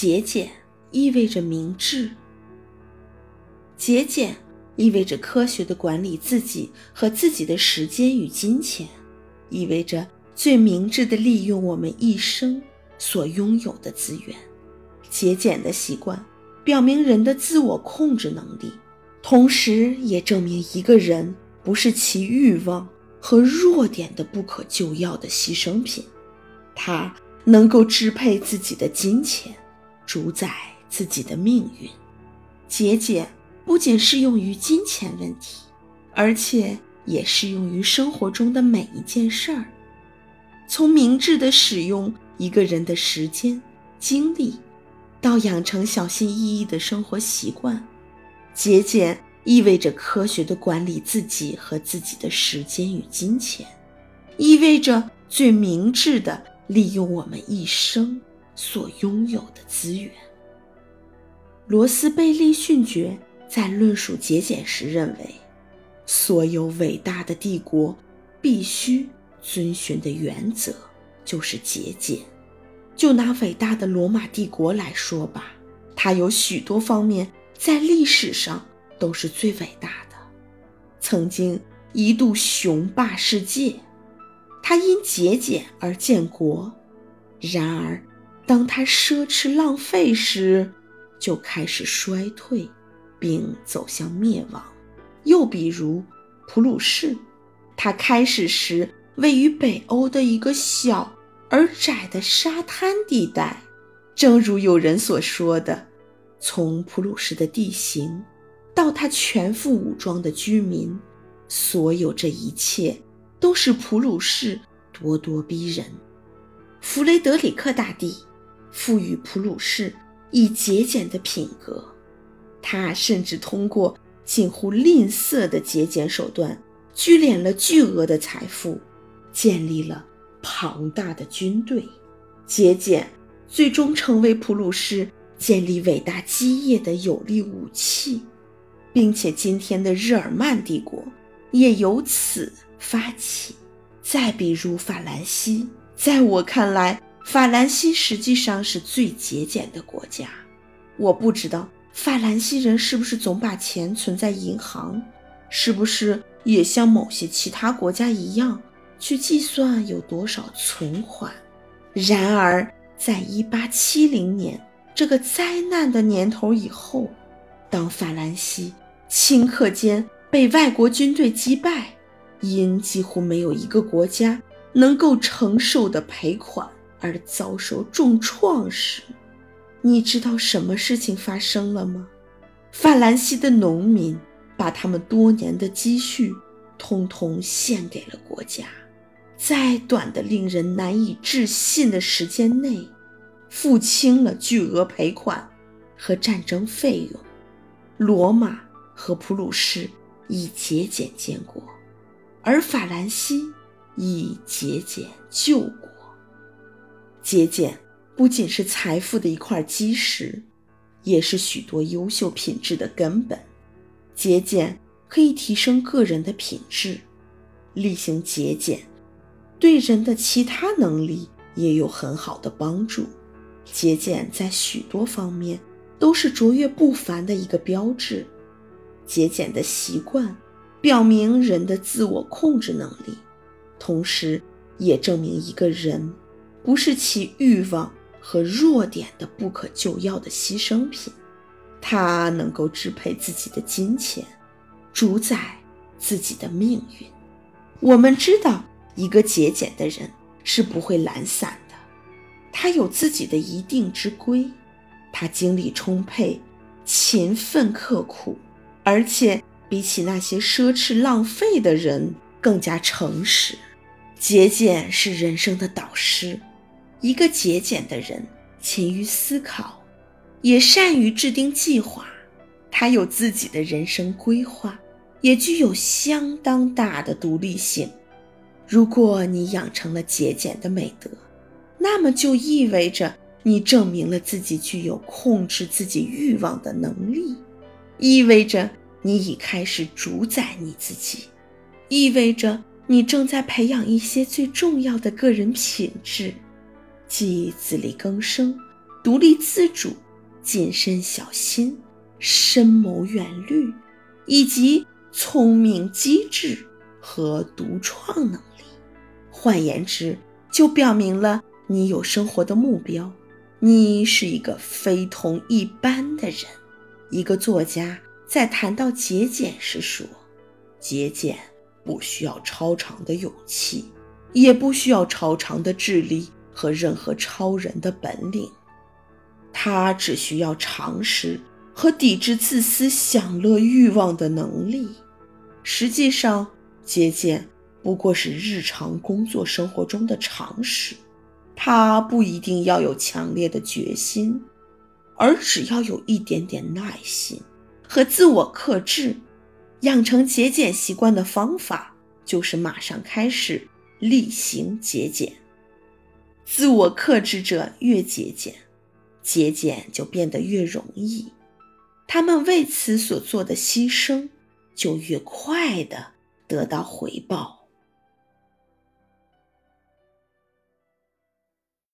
节俭意味着明智。节俭意味着科学的管理自己和自己的时间与金钱，意味着最明智的利用我们一生所拥有的资源。节俭的习惯表明人的自我控制能力，同时也证明一个人不是其欲望和弱点的不可救药的牺牲品。他能够支配自己的金钱，主宰自己的命运。节俭。不仅适用于金钱问题，而且也适用于生活中的每一件事儿。从明智的使用一个人的时间、精力，到养成小心翼翼的生活习惯，节俭意味着科学的管理自己和自己的时间与金钱，意味着最明智的利用我们一生所拥有的资源。罗斯贝利勋爵。在论述节俭时，认为所有伟大的帝国必须遵循的原则就是节俭。就拿伟大的罗马帝国来说吧，它有许多方面在历史上都是最伟大的，曾经一度雄霸世界。它因节俭而建国，然而当他奢侈浪费时，就开始衰退。并走向灭亡。又比如普鲁士，它开始时位于北欧的一个小而窄的沙滩地带。正如有人所说的，从普鲁士的地形到它全副武装的居民，所有这一切都是普鲁士咄咄逼人。弗雷德里克大帝赋予普鲁士以节俭的品格。他甚至通过近乎吝啬的节俭手段，聚敛了巨额的财富，建立了庞大的军队。节俭最终成为普鲁士建立伟大基业的有力武器，并且今天的日耳曼帝国也由此发起。再比如法兰西，在我看来，法兰西实际上是最节俭的国家。我不知道。法兰西人是不是总把钱存在银行？是不是也像某些其他国家一样去计算有多少存款？然而，在一八七零年这个灾难的年头以后，当法兰西顷刻间被外国军队击败，因几乎没有一个国家能够承受的赔款而遭受重创时，你知道什么事情发生了吗？法兰西的农民把他们多年的积蓄通通献给了国家，在短的令人难以置信的时间内，付清了巨额赔款和战争费用。罗马和普鲁士以节俭建国，而法兰西以节俭救国。节俭。不仅是财富的一块基石，也是许多优秀品质的根本。节俭可以提升个人的品质，例行节俭对人的其他能力也有很好的帮助。节俭在许多方面都是卓越不凡的一个标志。节俭的习惯表明人的自我控制能力，同时也证明一个人不是其欲望。和弱点的不可救药的牺牲品，他能够支配自己的金钱，主宰自己的命运。我们知道，一个节俭的人是不会懒散的，他有自己的一定之规，他精力充沛，勤奋刻苦，而且比起那些奢侈浪费的人更加诚实。节俭是人生的导师。一个节俭的人，勤于思考，也善于制定计划。他有自己的人生规划，也具有相当大的独立性。如果你养成了节俭的美德，那么就意味着你证明了自己具有控制自己欲望的能力，意味着你已开始主宰你自己，意味着你正在培养一些最重要的个人品质。即自力更生、独立自主、谨慎小心、深谋远虑，以及聪明机智和独创能力。换言之，就表明了你有生活的目标，你是一个非同一般的人。一个作家在谈到节俭时说：“节俭不需要超长的勇气，也不需要超长的智力和任何超人的本领。”他只需要常识和抵制自私享乐欲望的能力。实际上，节俭不过是日常工作生活中的常识。他不一定要有强烈的决心，而只要有一点点耐心和自我克制。养成节俭习惯的方法就是马上开始例行节俭。自我克制者越节俭。节俭就变得越容易，他们为此所做的牺牲就越快的得到回报。